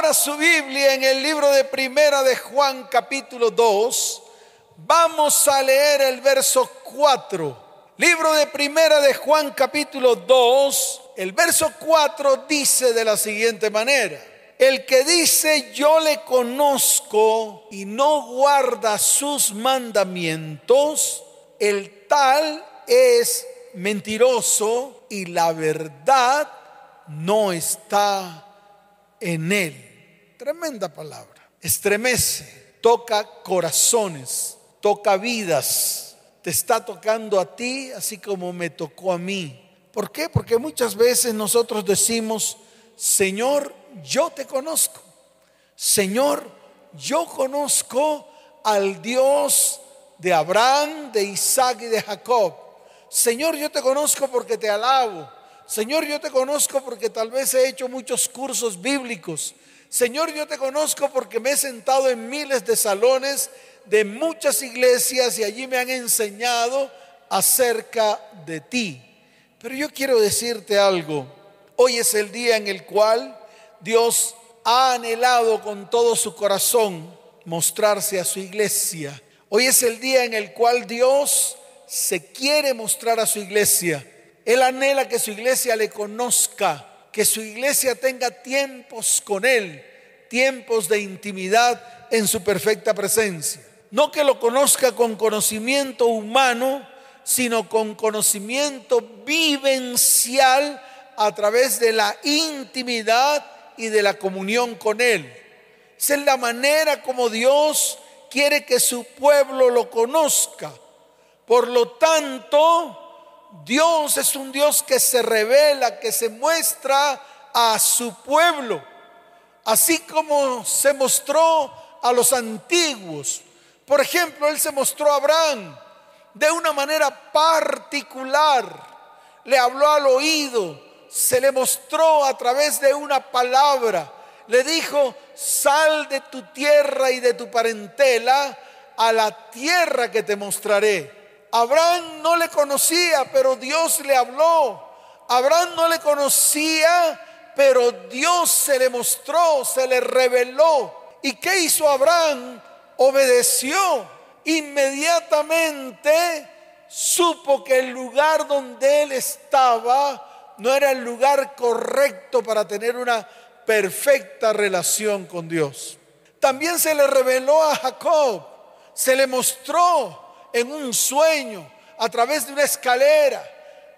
Abra su Biblia en el libro de Primera de Juan capítulo 2. Vamos a leer el verso 4. Libro de Primera de Juan capítulo 2. El verso 4 dice de la siguiente manera. El que dice yo le conozco y no guarda sus mandamientos, el tal es mentiroso y la verdad no está en él. Tremenda palabra. Estremece, toca corazones, toca vidas. Te está tocando a ti así como me tocó a mí. ¿Por qué? Porque muchas veces nosotros decimos, Señor, yo te conozco. Señor, yo conozco al Dios de Abraham, de Isaac y de Jacob. Señor, yo te conozco porque te alabo. Señor, yo te conozco porque tal vez he hecho muchos cursos bíblicos. Señor, yo te conozco porque me he sentado en miles de salones de muchas iglesias y allí me han enseñado acerca de ti. Pero yo quiero decirte algo. Hoy es el día en el cual Dios ha anhelado con todo su corazón mostrarse a su iglesia. Hoy es el día en el cual Dios se quiere mostrar a su iglesia. Él anhela que su iglesia le conozca, que su iglesia tenga tiempos con Él, tiempos de intimidad en su perfecta presencia. No que lo conozca con conocimiento humano, sino con conocimiento vivencial a través de la intimidad y de la comunión con Él. Esa es la manera como Dios quiere que su pueblo lo conozca. Por lo tanto, Dios es un Dios que se revela, que se muestra a su pueblo, así como se mostró a los antiguos. Por ejemplo, Él se mostró a Abraham de una manera particular, le habló al oído, se le mostró a través de una palabra, le dijo, sal de tu tierra y de tu parentela a la tierra que te mostraré. Abraham no le conocía, pero Dios le habló. Abraham no le conocía, pero Dios se le mostró, se le reveló. ¿Y qué hizo Abraham? Obedeció. Inmediatamente supo que el lugar donde él estaba no era el lugar correcto para tener una perfecta relación con Dios. También se le reveló a Jacob, se le mostró en un sueño a través de una escalera,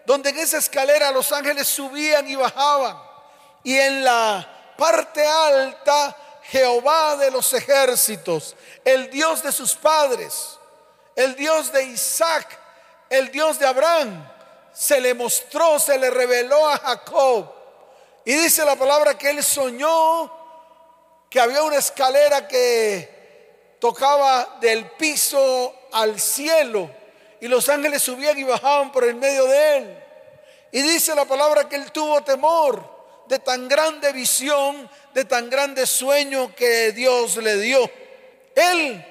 donde en esa escalera los ángeles subían y bajaban. Y en la parte alta, Jehová de los ejércitos, el Dios de sus padres, el Dios de Isaac, el Dios de Abraham, se le mostró, se le reveló a Jacob. Y dice la palabra que él soñó que había una escalera que tocaba del piso al cielo y los ángeles subían y bajaban por el medio de él. Y dice la palabra que él tuvo temor de tan grande visión, de tan grande sueño que Dios le dio. Él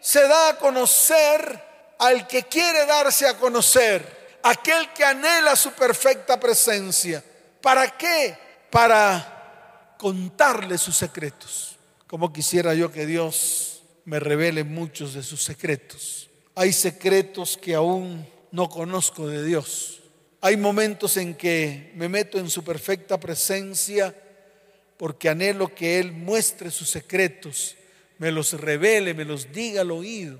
se da a conocer al que quiere darse a conocer, aquel que anhela su perfecta presencia. ¿Para qué? Para contarle sus secretos. Como quisiera yo que Dios me revele muchos de sus secretos. Hay secretos que aún no conozco de Dios. Hay momentos en que me meto en su perfecta presencia porque anhelo que Él muestre sus secretos, me los revele, me los diga al oído.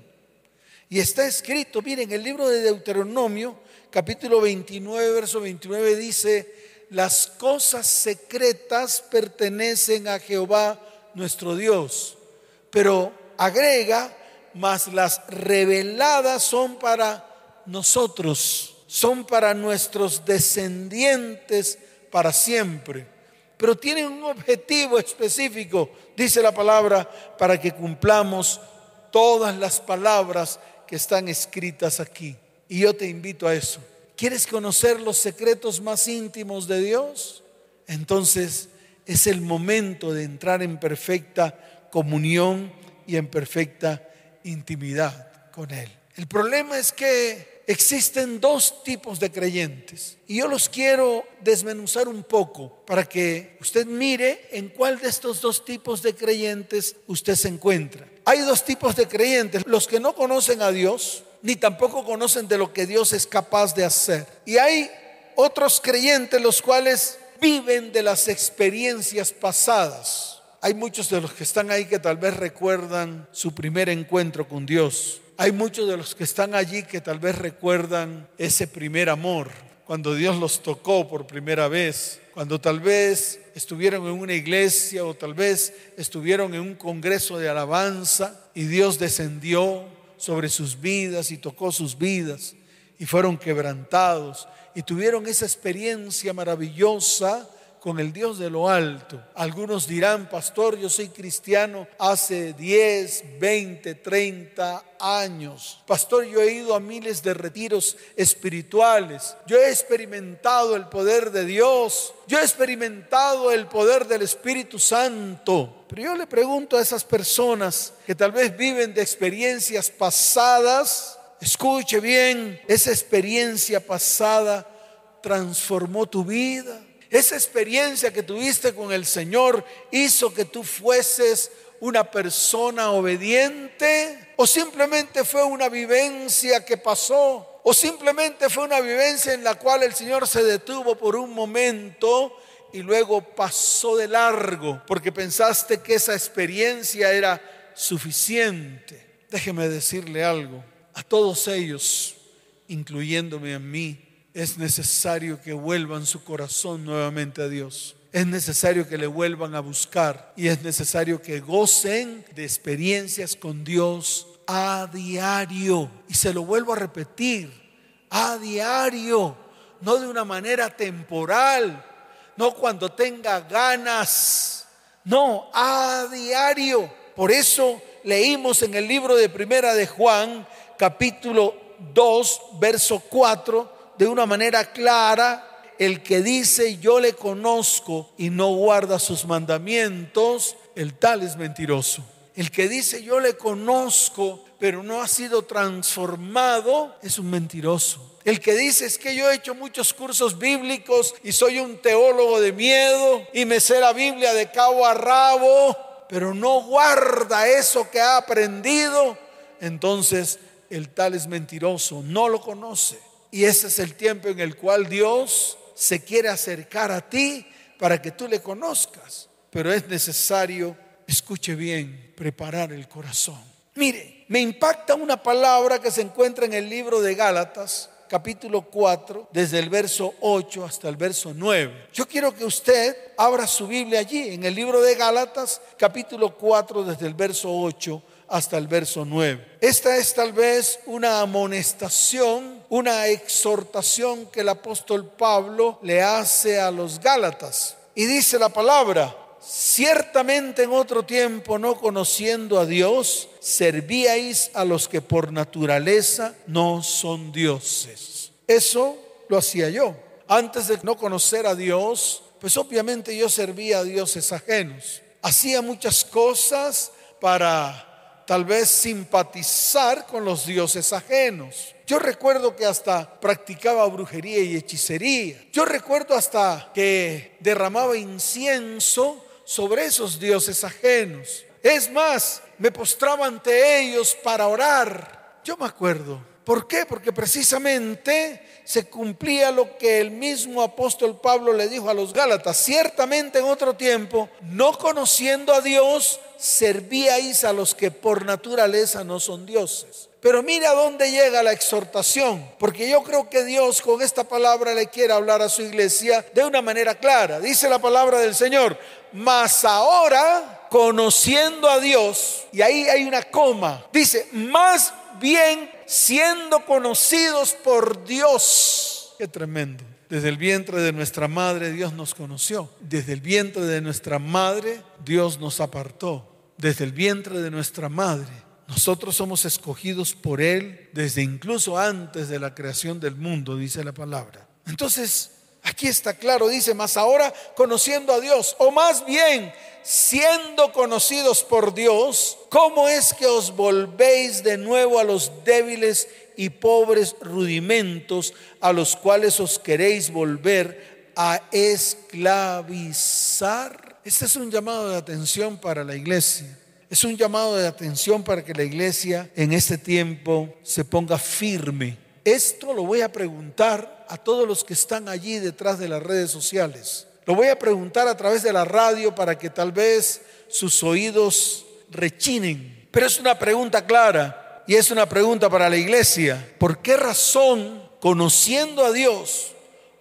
Y está escrito, miren, el libro de Deuteronomio, capítulo 29, verso 29 dice, las cosas secretas pertenecen a Jehová nuestro Dios. Pero agrega, mas las reveladas son para nosotros, son para nuestros descendientes para siempre. Pero tienen un objetivo específico, dice la palabra, para que cumplamos todas las palabras que están escritas aquí. Y yo te invito a eso. ¿Quieres conocer los secretos más íntimos de Dios? Entonces es el momento de entrar en perfecta comunión y en perfecta intimidad con Él. El problema es que existen dos tipos de creyentes y yo los quiero desmenuzar un poco para que usted mire en cuál de estos dos tipos de creyentes usted se encuentra. Hay dos tipos de creyentes, los que no conocen a Dios ni tampoco conocen de lo que Dios es capaz de hacer. Y hay otros creyentes los cuales viven de las experiencias pasadas. Hay muchos de los que están ahí que tal vez recuerdan su primer encuentro con Dios. Hay muchos de los que están allí que tal vez recuerdan ese primer amor, cuando Dios los tocó por primera vez, cuando tal vez estuvieron en una iglesia o tal vez estuvieron en un congreso de alabanza y Dios descendió sobre sus vidas y tocó sus vidas y fueron quebrantados y tuvieron esa experiencia maravillosa con el Dios de lo alto. Algunos dirán, pastor, yo soy cristiano hace 10, 20, 30 años. Pastor, yo he ido a miles de retiros espirituales. Yo he experimentado el poder de Dios. Yo he experimentado el poder del Espíritu Santo. Pero yo le pregunto a esas personas que tal vez viven de experiencias pasadas, escuche bien, esa experiencia pasada transformó tu vida esa experiencia que tuviste con el Señor hizo que tú fueses una persona obediente o simplemente fue una vivencia que pasó o simplemente fue una vivencia en la cual el Señor se detuvo por un momento y luego pasó de largo porque pensaste que esa experiencia era suficiente. Déjeme decirle algo a todos ellos, incluyéndome a mí es necesario que vuelvan su corazón nuevamente a Dios. Es necesario que le vuelvan a buscar y es necesario que gocen de experiencias con Dios a diario. Y se lo vuelvo a repetir, a diario, no de una manera temporal, no cuando tenga ganas, no, a diario. Por eso leímos en el libro de Primera de Juan, capítulo 2, verso 4, de una manera clara, el que dice yo le conozco y no guarda sus mandamientos, el tal es mentiroso. El que dice yo le conozco pero no ha sido transformado es un mentiroso. El que dice es que yo he hecho muchos cursos bíblicos y soy un teólogo de miedo y me sé la Biblia de cabo a rabo, pero no guarda eso que ha aprendido, entonces el tal es mentiroso, no lo conoce. Y ese es el tiempo en el cual Dios se quiere acercar a ti para que tú le conozcas. Pero es necesario, escuche bien, preparar el corazón. Mire, me impacta una palabra que se encuentra en el libro de Gálatas, capítulo 4, desde el verso 8 hasta el verso 9. Yo quiero que usted abra su Biblia allí, en el libro de Gálatas, capítulo 4, desde el verso 8 hasta el verso 9. Esta es tal vez una amonestación, una exhortación que el apóstol Pablo le hace a los Gálatas. Y dice la palabra, ciertamente en otro tiempo no conociendo a Dios, servíais a los que por naturaleza no son dioses. Eso lo hacía yo. Antes de no conocer a Dios, pues obviamente yo servía a dioses ajenos. Hacía muchas cosas para tal vez simpatizar con los dioses ajenos. Yo recuerdo que hasta practicaba brujería y hechicería. Yo recuerdo hasta que derramaba incienso sobre esos dioses ajenos. Es más, me postraba ante ellos para orar. Yo me acuerdo. ¿Por qué? Porque precisamente se cumplía lo que el mismo apóstol Pablo le dijo a los Gálatas. Ciertamente en otro tiempo, no conociendo a Dios, servíais a los que por naturaleza no son dioses. Pero mira dónde llega la exhortación, porque yo creo que Dios con esta palabra le quiere hablar a su iglesia de una manera clara. Dice la palabra del Señor, mas ahora conociendo a Dios, y ahí hay una coma, dice, más bien siendo conocidos por Dios. Qué tremendo. Desde el vientre de nuestra madre Dios nos conoció. Desde el vientre de nuestra madre Dios nos apartó. Desde el vientre de nuestra madre nosotros somos escogidos por Él desde incluso antes de la creación del mundo, dice la palabra. Entonces, aquí está claro, dice, más ahora conociendo a Dios, o más bien siendo conocidos por Dios, ¿cómo es que os volvéis de nuevo a los débiles y pobres rudimentos a los cuales os queréis volver a esclavizar. Este es un llamado de atención para la iglesia. Es un llamado de atención para que la iglesia en este tiempo se ponga firme. Esto lo voy a preguntar a todos los que están allí detrás de las redes sociales. Lo voy a preguntar a través de la radio para que tal vez sus oídos rechinen. Pero es una pregunta clara y es una pregunta para la iglesia. ¿Por qué razón, conociendo a Dios,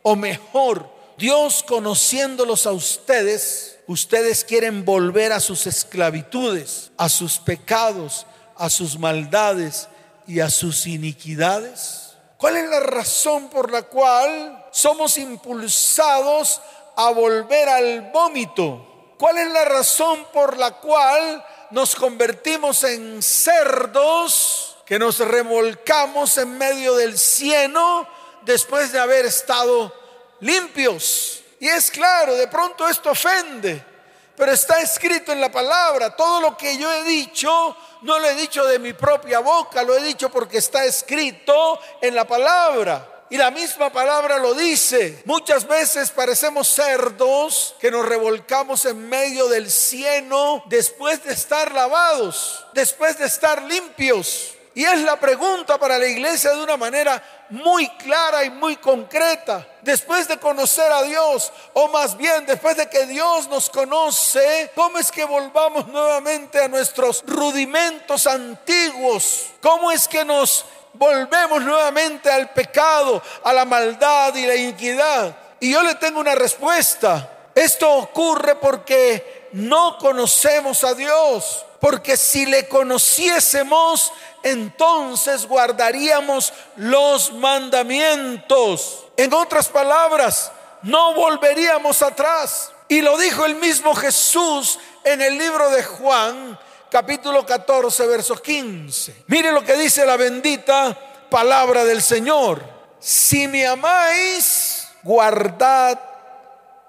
o mejor, Dios conociéndolos a ustedes, ustedes quieren volver a sus esclavitudes, a sus pecados, a sus maldades y a sus iniquidades? ¿Cuál es la razón por la cual somos impulsados a volver al vómito? ¿Cuál es la razón por la cual nos convertimos en cerdos que nos remolcamos en medio del cieno después de haber estado limpios? Y es claro, de pronto esto ofende, pero está escrito en la palabra. Todo lo que yo he dicho, no lo he dicho de mi propia boca, lo he dicho porque está escrito en la palabra. Y la misma palabra lo dice. Muchas veces parecemos cerdos que nos revolcamos en medio del cieno después de estar lavados, después de estar limpios. Y es la pregunta para la iglesia de una manera muy clara y muy concreta. Después de conocer a Dios, o más bien después de que Dios nos conoce, ¿cómo es que volvamos nuevamente a nuestros rudimentos antiguos? ¿Cómo es que nos volvemos nuevamente al pecado, a la maldad y la iniquidad? Y yo le tengo una respuesta. Esto ocurre porque no conocemos a Dios. Porque si le conociésemos, entonces guardaríamos los mandamientos. En otras palabras, no volveríamos atrás. Y lo dijo el mismo Jesús en el libro de Juan, capítulo 14, verso 15. Mire lo que dice la bendita palabra del Señor. Si me amáis, guardad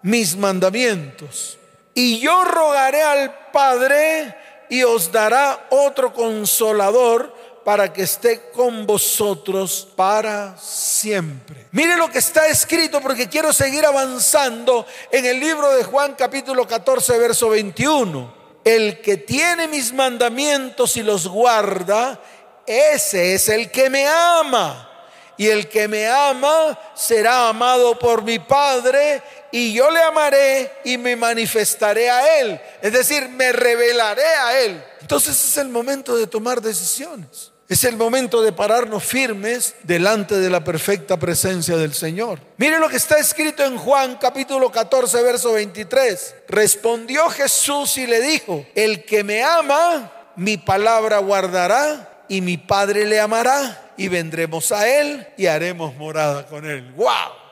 mis mandamientos. Y yo rogaré al Padre y os dará otro consolador para que esté con vosotros para siempre. Mire lo que está escrito porque quiero seguir avanzando en el libro de Juan capítulo 14 verso 21 el que tiene mis mandamientos y los guarda, ese es el que me ama. Y el que me ama será amado por mi Padre y yo le amaré y me manifestaré a Él. Es decir, me revelaré a Él. Entonces es el momento de tomar decisiones. Es el momento de pararnos firmes delante de la perfecta presencia del Señor. Mire lo que está escrito en Juan capítulo 14, verso 23. Respondió Jesús y le dijo, el que me ama, mi palabra guardará y mi Padre le amará y vendremos a él y haremos morada con él. ¡Wow!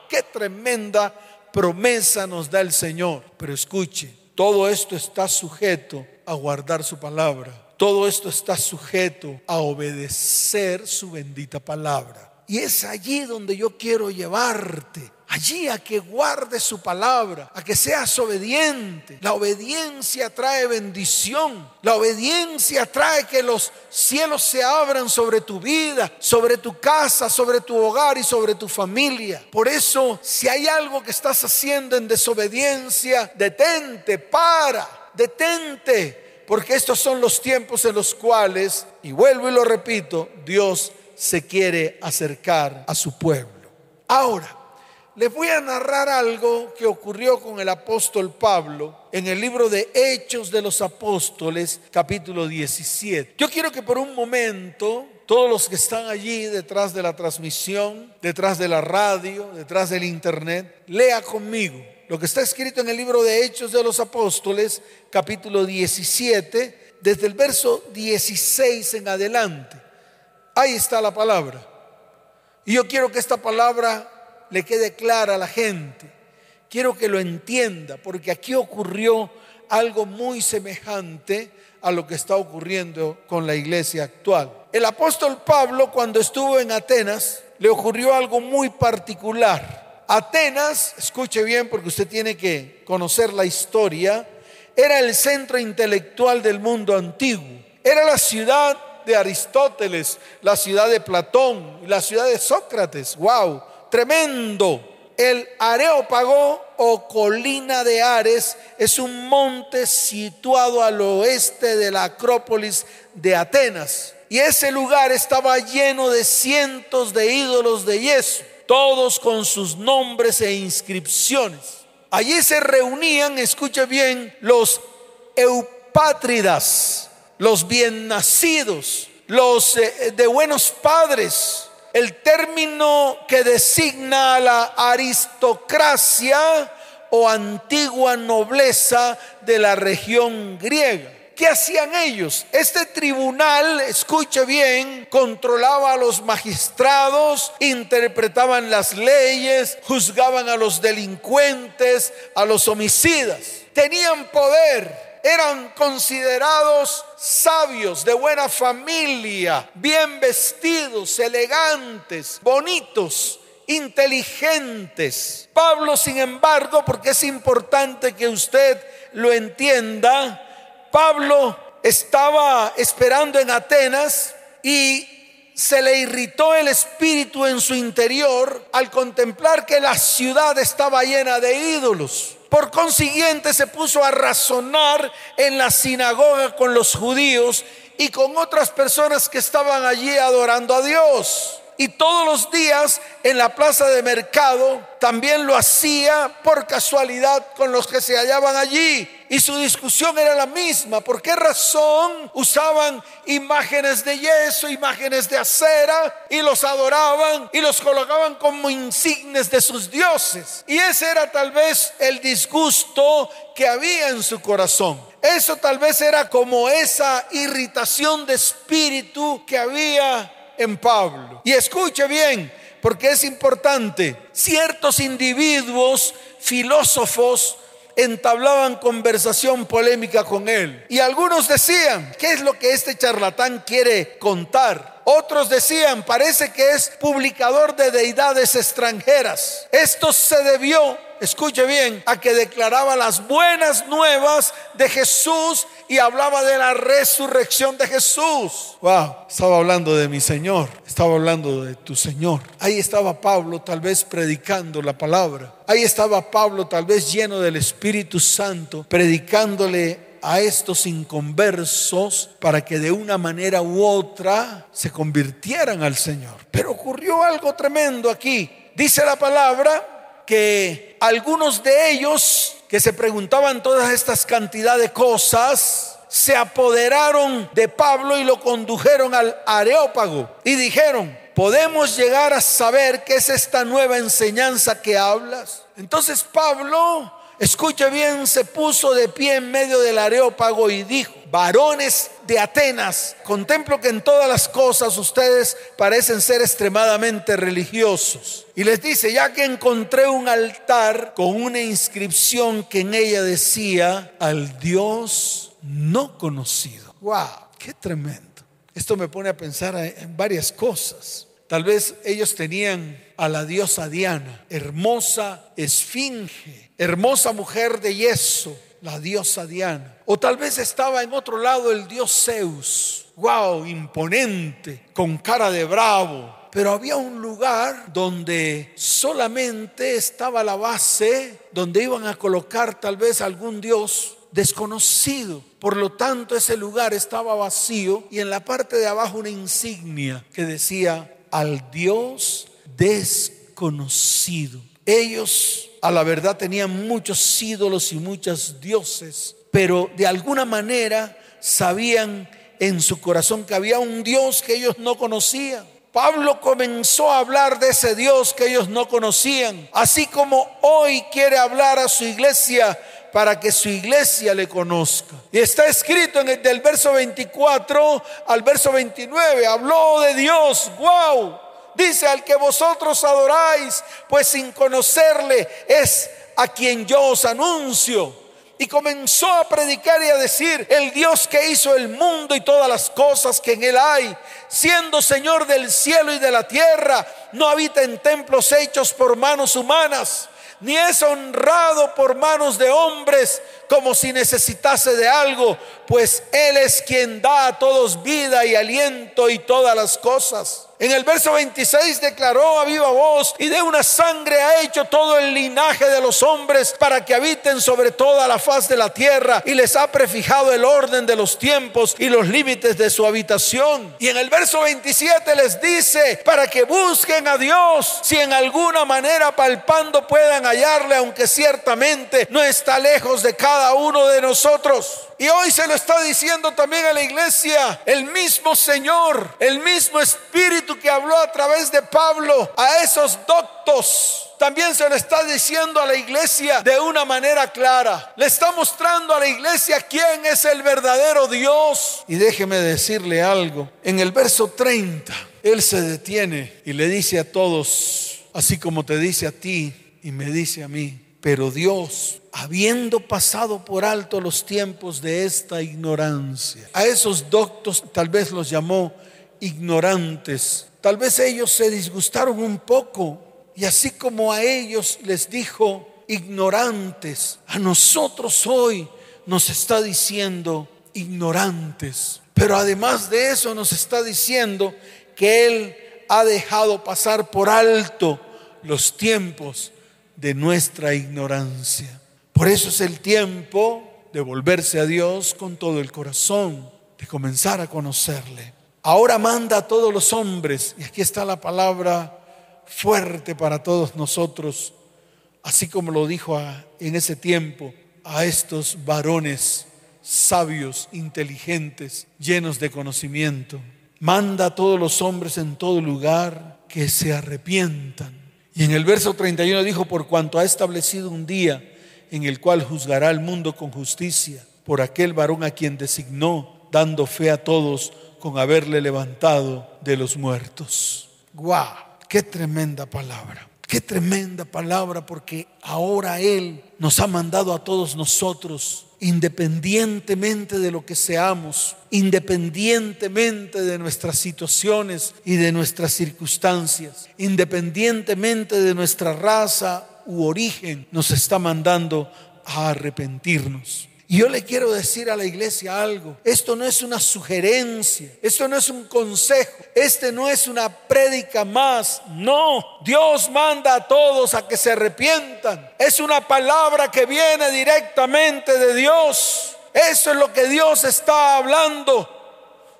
¡Qué tremenda promesa nos da el Señor! Pero escuche, todo esto está sujeto a guardar su palabra. Todo esto está sujeto a obedecer su bendita palabra. Y es allí donde yo quiero llevarte. Allí a que guardes su palabra, a que seas obediente. La obediencia trae bendición. La obediencia trae que los cielos se abran sobre tu vida, sobre tu casa, sobre tu hogar y sobre tu familia. Por eso, si hay algo que estás haciendo en desobediencia, detente, para, detente porque estos son los tiempos en los cuales, y vuelvo y lo repito, Dios se quiere acercar a su pueblo. Ahora, les voy a narrar algo que ocurrió con el apóstol Pablo en el libro de Hechos de los Apóstoles, capítulo 17. Yo quiero que por un momento todos los que están allí detrás de la transmisión, detrás de la radio, detrás del internet, lea conmigo lo que está escrito en el libro de Hechos de los Apóstoles, capítulo 17, desde el verso 16 en adelante. Ahí está la palabra. Y yo quiero que esta palabra le quede clara a la gente. Quiero que lo entienda, porque aquí ocurrió algo muy semejante a lo que está ocurriendo con la iglesia actual. El apóstol Pablo, cuando estuvo en Atenas, le ocurrió algo muy particular. Atenas, escuche bien porque usted tiene que conocer la historia, era el centro intelectual del mundo antiguo. Era la ciudad de Aristóteles, la ciudad de Platón, la ciudad de Sócrates. ¡Wow! Tremendo. El Areópago o colina de Ares es un monte situado al oeste de la Acrópolis de Atenas. Y ese lugar estaba lleno de cientos de ídolos de yeso, todos con sus nombres e inscripciones. Allí se reunían, escuche bien, los eupátridas, los bien nacidos, los eh, de buenos padres, el término que designa a la aristocracia o antigua nobleza de la región griega. ¿Qué hacían ellos? Este tribunal, escuche bien, controlaba a los magistrados, interpretaban las leyes, juzgaban a los delincuentes, a los homicidas. Tenían poder, eran considerados sabios, de buena familia, bien vestidos, elegantes, bonitos, inteligentes. Pablo, sin embargo, porque es importante que usted lo entienda, Pablo estaba esperando en Atenas y se le irritó el espíritu en su interior al contemplar que la ciudad estaba llena de ídolos. Por consiguiente se puso a razonar en la sinagoga con los judíos y con otras personas que estaban allí adorando a Dios. Y todos los días en la plaza de mercado también lo hacía por casualidad con los que se hallaban allí. Y su discusión era la misma. ¿Por qué razón usaban imágenes de yeso, imágenes de acera y los adoraban y los colocaban como insignes de sus dioses? Y ese era tal vez el disgusto que había en su corazón. Eso tal vez era como esa irritación de espíritu que había en Pablo. Y escuche bien, porque es importante, ciertos individuos filósofos entablaban conversación polémica con él. Y algunos decían, ¿qué es lo que este charlatán quiere contar? Otros decían, parece que es publicador de deidades extranjeras. Esto se debió escuche bien, a que declaraba las buenas nuevas de Jesús y hablaba de la resurrección de Jesús. Wow, estaba hablando de mi Señor, estaba hablando de tu Señor. Ahí estaba Pablo tal vez predicando la palabra. Ahí estaba Pablo tal vez lleno del Espíritu Santo, predicándole a estos inconversos para que de una manera u otra se convirtieran al Señor. Pero ocurrió algo tremendo aquí. Dice la palabra que algunos de ellos que se preguntaban todas estas cantidad de cosas, se apoderaron de Pablo y lo condujeron al Areópago y dijeron, ¿podemos llegar a saber qué es esta nueva enseñanza que hablas? Entonces Pablo Escuche bien, se puso de pie en medio del areópago y dijo, varones de Atenas, contemplo que en todas las cosas ustedes parecen ser extremadamente religiosos. Y les dice, ya que encontré un altar con una inscripción que en ella decía, al Dios no conocido. ¡Wow! ¡Qué tremendo! Esto me pone a pensar en varias cosas. Tal vez ellos tenían a la diosa Diana, hermosa esfinge, hermosa mujer de yeso, la diosa Diana. O tal vez estaba en otro lado el dios Zeus, wow, imponente, con cara de bravo. Pero había un lugar donde solamente estaba la base, donde iban a colocar tal vez algún dios desconocido. Por lo tanto, ese lugar estaba vacío y en la parte de abajo una insignia que decía al Dios desconocido. Ellos a la verdad tenían muchos ídolos y muchos dioses, pero de alguna manera sabían en su corazón que había un Dios que ellos no conocían. Pablo comenzó a hablar de ese Dios que ellos no conocían, así como hoy quiere hablar a su iglesia para que su iglesia le conozca. Y está escrito en el del verso 24 al verso 29, habló de Dios, wow, dice al que vosotros adoráis, pues sin conocerle es a quien yo os anuncio. Y comenzó a predicar y a decir, el Dios que hizo el mundo y todas las cosas que en él hay, siendo Señor del cielo y de la tierra, no habita en templos hechos por manos humanas ni es honrado por manos de hombres como si necesitase de algo, pues Él es quien da a todos vida y aliento y todas las cosas. En el verso 26 declaró a viva voz, y de una sangre ha hecho todo el linaje de los hombres para que habiten sobre toda la faz de la tierra, y les ha prefijado el orden de los tiempos y los límites de su habitación. Y en el verso 27 les dice, para que busquen a Dios, si en alguna manera palpando puedan hallarle, aunque ciertamente no está lejos de cada uno de nosotros. Y hoy se lo está diciendo también a la iglesia, el mismo Señor, el mismo Espíritu que habló a través de Pablo a esos doctos. También se lo está diciendo a la iglesia de una manera clara. Le está mostrando a la iglesia quién es el verdadero Dios. Y déjeme decirle algo. En el verso 30, Él se detiene y le dice a todos, así como te dice a ti y me dice a mí, pero Dios, habiendo pasado por alto los tiempos de esta ignorancia, a esos doctos tal vez los llamó ignorantes, tal vez ellos se disgustaron un poco y así como a ellos les dijo ignorantes, a nosotros hoy nos está diciendo ignorantes. Pero además de eso nos está diciendo que Él ha dejado pasar por alto los tiempos de nuestra ignorancia. Por eso es el tiempo de volverse a Dios con todo el corazón, de comenzar a conocerle. Ahora manda a todos los hombres, y aquí está la palabra fuerte para todos nosotros, así como lo dijo en ese tiempo a estos varones sabios, inteligentes, llenos de conocimiento. Manda a todos los hombres en todo lugar que se arrepientan y en el verso 31 dijo, por cuanto ha establecido un día en el cual juzgará al mundo con justicia, por aquel varón a quien designó, dando fe a todos con haberle levantado de los muertos. ¡Guau! ¡Qué tremenda palabra! Qué tremenda palabra porque ahora Él nos ha mandado a todos nosotros, independientemente de lo que seamos, independientemente de nuestras situaciones y de nuestras circunstancias, independientemente de nuestra raza u origen, nos está mandando a arrepentirnos. Y yo le quiero decir a la iglesia algo. Esto no es una sugerencia. Esto no es un consejo. Este no es una prédica más. No. Dios manda a todos a que se arrepientan. Es una palabra que viene directamente de Dios. Eso es lo que Dios está hablando.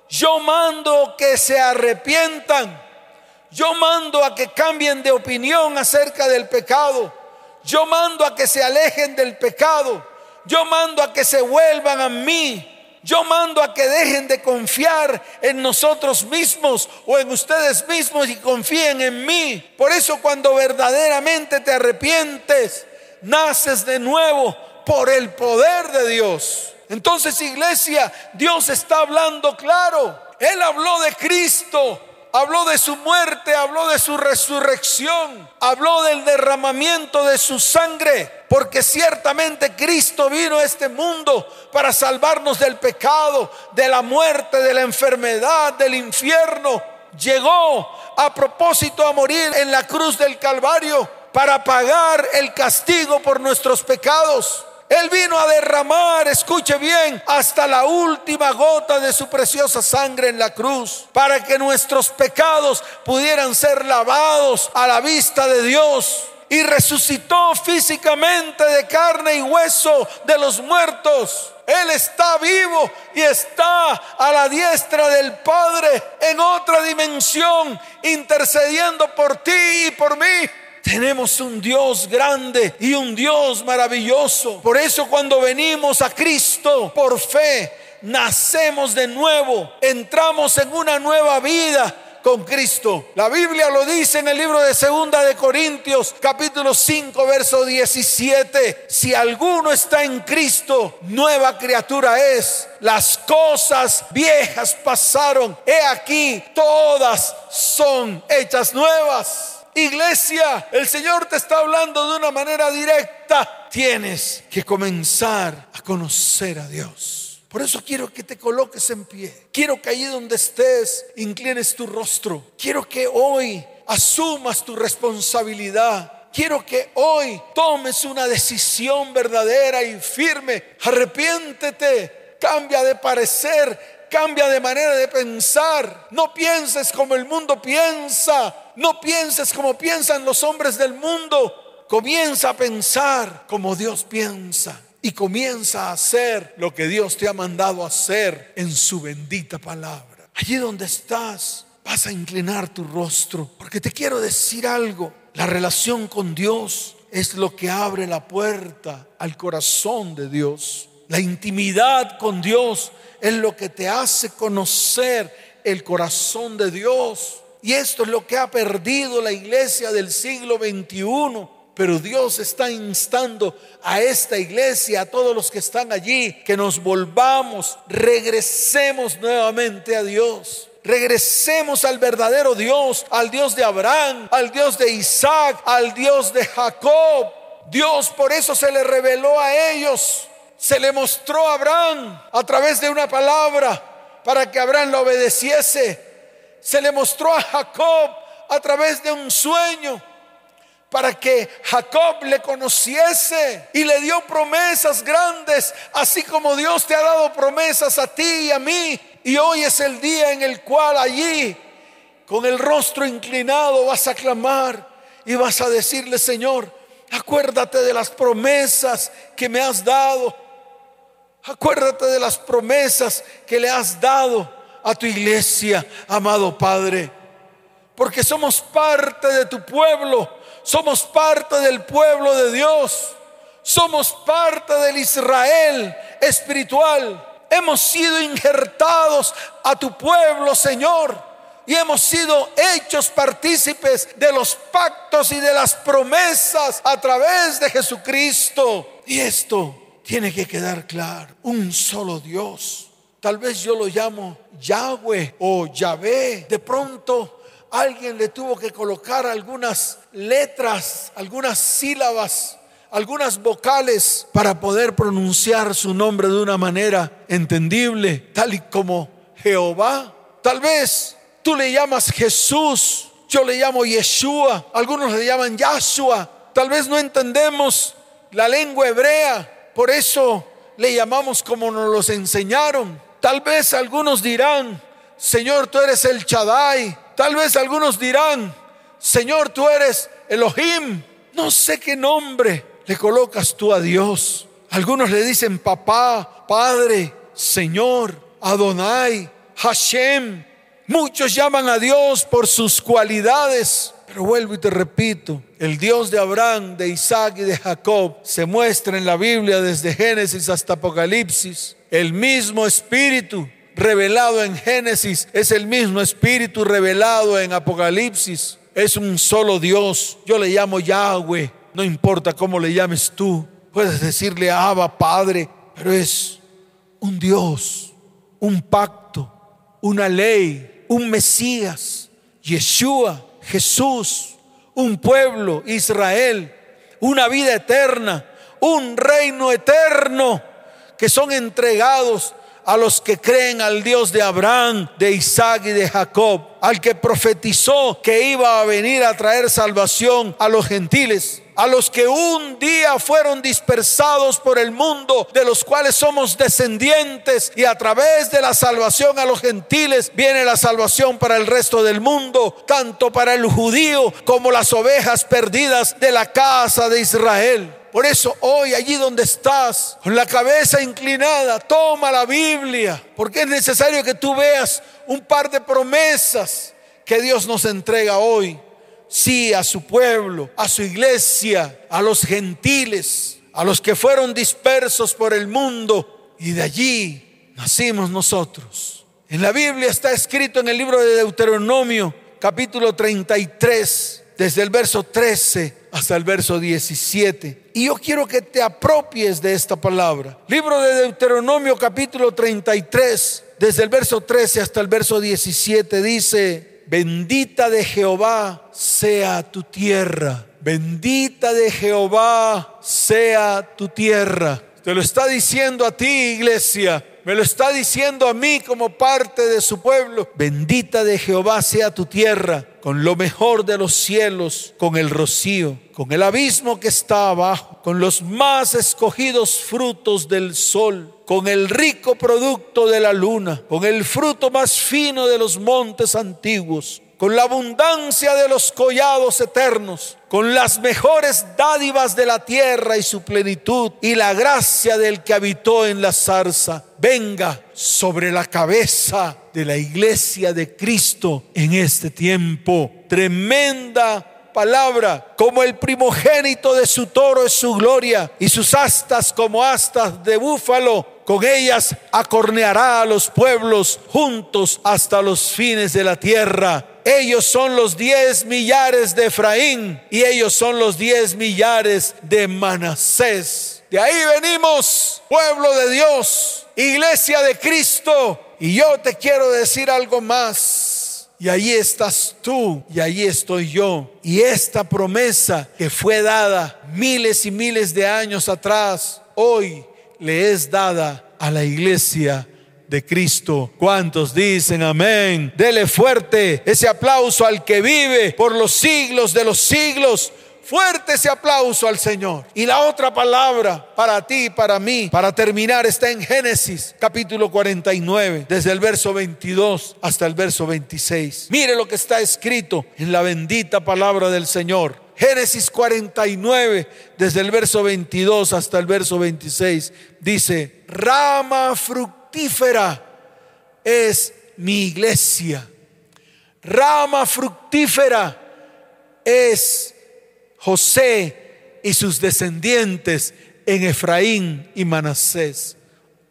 Yo mando que se arrepientan. Yo mando a que cambien de opinión acerca del pecado. Yo mando a que se alejen del pecado. Yo mando a que se vuelvan a mí. Yo mando a que dejen de confiar en nosotros mismos o en ustedes mismos y confíen en mí. Por eso cuando verdaderamente te arrepientes, naces de nuevo por el poder de Dios. Entonces iglesia, Dios está hablando claro. Él habló de Cristo habló de su muerte, habló de su resurrección, habló del derramamiento de su sangre, porque ciertamente Cristo vino a este mundo para salvarnos del pecado, de la muerte, de la enfermedad, del infierno. Llegó a propósito a morir en la cruz del Calvario para pagar el castigo por nuestros pecados. Él vino a derramar, escuche bien, hasta la última gota de su preciosa sangre en la cruz, para que nuestros pecados pudieran ser lavados a la vista de Dios. Y resucitó físicamente de carne y hueso de los muertos. Él está vivo y está a la diestra del Padre en otra dimensión, intercediendo por ti y por mí. Tenemos un Dios grande y un Dios maravilloso. Por eso cuando venimos a Cristo por fe, nacemos de nuevo, entramos en una nueva vida con Cristo. La Biblia lo dice en el libro de Segunda de Corintios, capítulo 5, verso 17. Si alguno está en Cristo, nueva criatura es. Las cosas viejas pasaron. He aquí, todas son hechas nuevas. Iglesia, el Señor te está hablando de una manera directa. Tienes que comenzar a conocer a Dios. Por eso quiero que te coloques en pie. Quiero que allí donde estés inclines tu rostro. Quiero que hoy asumas tu responsabilidad quiero que hoy tomes una decisión verdadera y firme. Arrepiéntete, cambia de parecer, cambia de manera de pensar. No pienses como el mundo piensa, no pienses como piensan los hombres del mundo. Comienza a pensar como Dios piensa y comienza a hacer lo que Dios te ha mandado hacer en su bendita palabra. Allí donde estás, vas a inclinar tu rostro, porque te quiero decir algo. La relación con Dios es lo que abre la puerta al corazón de Dios. La intimidad con Dios es lo que te hace conocer el corazón de Dios. Y esto es lo que ha perdido la iglesia del siglo XXI. Pero Dios está instando a esta iglesia, a todos los que están allí, que nos volvamos, regresemos nuevamente a Dios. Regresemos al verdadero Dios, al Dios de Abraham, al Dios de Isaac, al Dios de Jacob. Dios por eso se le reveló a ellos, se le mostró a Abraham a través de una palabra para que Abraham lo obedeciese. Se le mostró a Jacob a través de un sueño para que Jacob le conociese y le dio promesas grandes, así como Dios te ha dado promesas a ti y a mí. Y hoy es el día en el cual allí, con el rostro inclinado, vas a clamar y vas a decirle, Señor, acuérdate de las promesas que me has dado. Acuérdate de las promesas que le has dado a tu iglesia, amado Padre. Porque somos parte de tu pueblo, somos parte del pueblo de Dios, somos parte del Israel espiritual hemos sido injertados a tu pueblo, Señor. Y hemos sido hechos partícipes de los pactos y de las promesas a través de Jesucristo. Y esto tiene que quedar claro. Un solo Dios. Tal vez yo lo llamo Yahweh o Yahvé. De pronto alguien le tuvo que colocar algunas letras, algunas sílabas algunas vocales para poder pronunciar su nombre de una manera entendible, tal y como Jehová. Tal vez tú le llamas Jesús, yo le llamo Yeshua, algunos le llaman Yahshua. Tal vez no entendemos la lengua hebrea, por eso le llamamos como nos los enseñaron. Tal vez algunos dirán, Señor, tú eres el Chadai. Tal vez algunos dirán, Señor, tú eres Elohim. No sé qué nombre le colocas tú a Dios. Algunos le dicen papá, padre, Señor, Adonai, Hashem. Muchos llaman a Dios por sus cualidades. Pero vuelvo y te repito, el Dios de Abraham, de Isaac y de Jacob se muestra en la Biblia desde Génesis hasta Apocalipsis. El mismo espíritu revelado en Génesis es el mismo espíritu revelado en Apocalipsis. Es un solo Dios. Yo le llamo Yahweh no importa cómo le llames tú, puedes decirle Abba, Padre, pero es un Dios, un pacto, una ley, un Mesías, Yeshua, Jesús, un pueblo, Israel, una vida eterna, un reino eterno que son entregados a los que creen al Dios de Abraham, de Isaac y de Jacob, al que profetizó que iba a venir a traer salvación a los gentiles a los que un día fueron dispersados por el mundo, de los cuales somos descendientes, y a través de la salvación a los gentiles viene la salvación para el resto del mundo, tanto para el judío como las ovejas perdidas de la casa de Israel. Por eso hoy allí donde estás, con la cabeza inclinada, toma la Biblia, porque es necesario que tú veas un par de promesas que Dios nos entrega hoy sí a su pueblo, a su iglesia, a los gentiles, a los que fueron dispersos por el mundo y de allí nacimos nosotros. En la Biblia está escrito en el libro de Deuteronomio, capítulo 33, desde el verso 13 hasta el verso 17. Y yo quiero que te apropies de esta palabra. Libro de Deuteronomio, capítulo 33, desde el verso 13 hasta el verso 17, dice, bendita de Jehová sea tu tierra. Bendita de Jehová sea tu tierra. Te lo está diciendo a ti, iglesia. Me lo está diciendo a mí como parte de su pueblo. Bendita de Jehová sea tu tierra, con lo mejor de los cielos, con el rocío, con el abismo que está abajo, con los más escogidos frutos del sol, con el rico producto de la luna, con el fruto más fino de los montes antiguos con la abundancia de los collados eternos, con las mejores dádivas de la tierra y su plenitud y la gracia del que habitó en la zarza, venga sobre la cabeza de la iglesia de Cristo en este tiempo. Tremenda palabra, como el primogénito de su toro es su gloria y sus astas como astas de búfalo. Con ellas acorneará a los pueblos juntos hasta los fines de la tierra ellos son los diez millares de Efraín y ellos son los diez millares de Manasés. De ahí venimos, pueblo de Dios, iglesia de Cristo. Y yo te quiero decir algo más. Y ahí estás tú y ahí estoy yo. Y esta promesa que fue dada miles y miles de años atrás, hoy le es dada a la iglesia de Cristo. ¿Cuántos dicen amén? Dele fuerte ese aplauso al que vive por los siglos de los siglos. Fuerte ese aplauso al Señor. Y la otra palabra para ti para mí, para terminar, está en Génesis capítulo 49, desde el verso 22 hasta el verso 26. Mire lo que está escrito en la bendita palabra del Señor. Génesis 49, desde el verso 22 hasta el verso 26, dice, rama fructífera es mi iglesia. Rama fructífera es José y sus descendientes en Efraín y Manasés.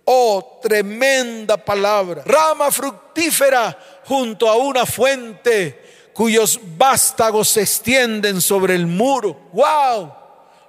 Oh, tremenda palabra. Rama fructífera junto a una fuente cuyos vástagos se extienden sobre el muro. ¡Wow!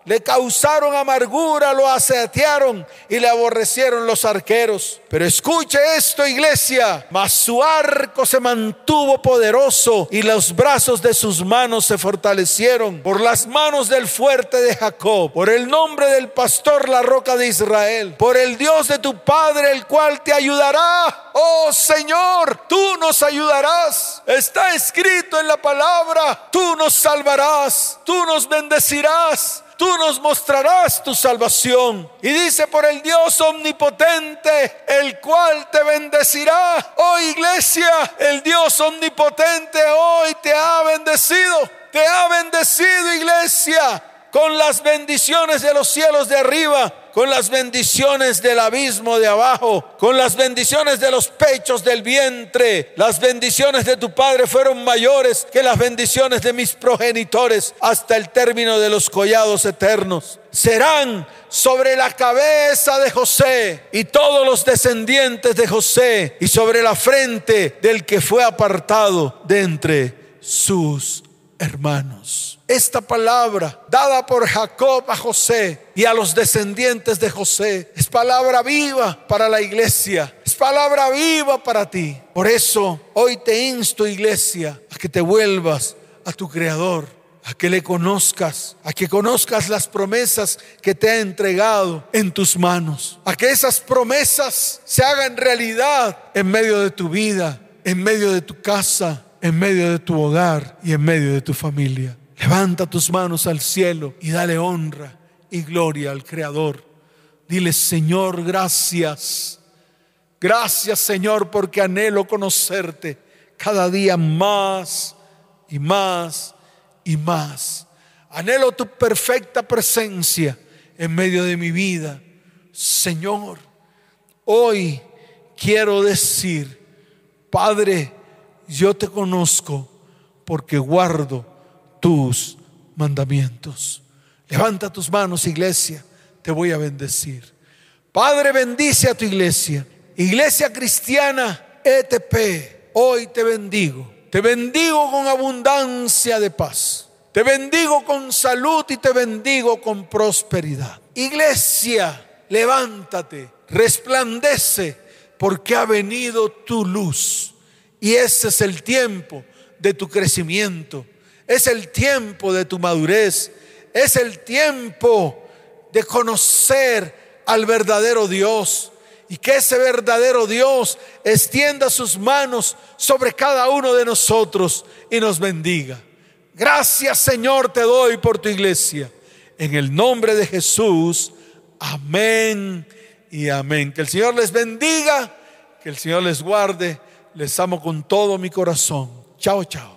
Le causaron amargura, lo asetearon y le aborrecieron los arqueros. Pero escuche esto, iglesia, mas su arco se mantuvo poderoso y los brazos de sus manos se fortalecieron por las manos del fuerte de Jacob, por el nombre del pastor, la roca de Israel, por el Dios de tu Padre, el cual te ayudará. Oh Señor, tú nos ayudarás. Está escrito en la palabra, tú nos salvarás, tú nos bendecirás tú nos mostrarás tu salvación. Y dice por el Dios omnipotente, el cual te bendecirá. Oh iglesia, el Dios omnipotente hoy te ha bendecido. Te ha bendecido iglesia con las bendiciones de los cielos de arriba con las bendiciones del abismo de abajo, con las bendiciones de los pechos del vientre. Las bendiciones de tu Padre fueron mayores que las bendiciones de mis progenitores hasta el término de los collados eternos. Serán sobre la cabeza de José y todos los descendientes de José y sobre la frente del que fue apartado de entre sus hermanos. Esta palabra dada por Jacob a José y a los descendientes de José es palabra viva para la iglesia, es palabra viva para ti. Por eso hoy te insto, iglesia, a que te vuelvas a tu Creador, a que le conozcas, a que conozcas las promesas que te ha entregado en tus manos, a que esas promesas se hagan realidad en medio de tu vida, en medio de tu casa, en medio de tu hogar y en medio de tu familia. Levanta tus manos al cielo y dale honra y gloria al Creador. Dile, Señor, gracias. Gracias, Señor, porque anhelo conocerte cada día más y más y más. Anhelo tu perfecta presencia en medio de mi vida. Señor, hoy quiero decir, Padre, yo te conozco porque guardo tus mandamientos. Levanta tus manos, iglesia, te voy a bendecir. Padre, bendice a tu iglesia. Iglesia cristiana ETP, hoy te bendigo. Te bendigo con abundancia de paz. Te bendigo con salud y te bendigo con prosperidad. Iglesia, levántate, resplandece, porque ha venido tu luz y ese es el tiempo de tu crecimiento, es el tiempo de tu madurez, es el tiempo de conocer al verdadero Dios y que ese verdadero Dios extienda sus manos sobre cada uno de nosotros y nos bendiga. Gracias Señor te doy por tu iglesia. En el nombre de Jesús. Amén y amén. Que el Señor les bendiga, que el Señor les guarde. Les amo con todo mi corazón. Chao, chao.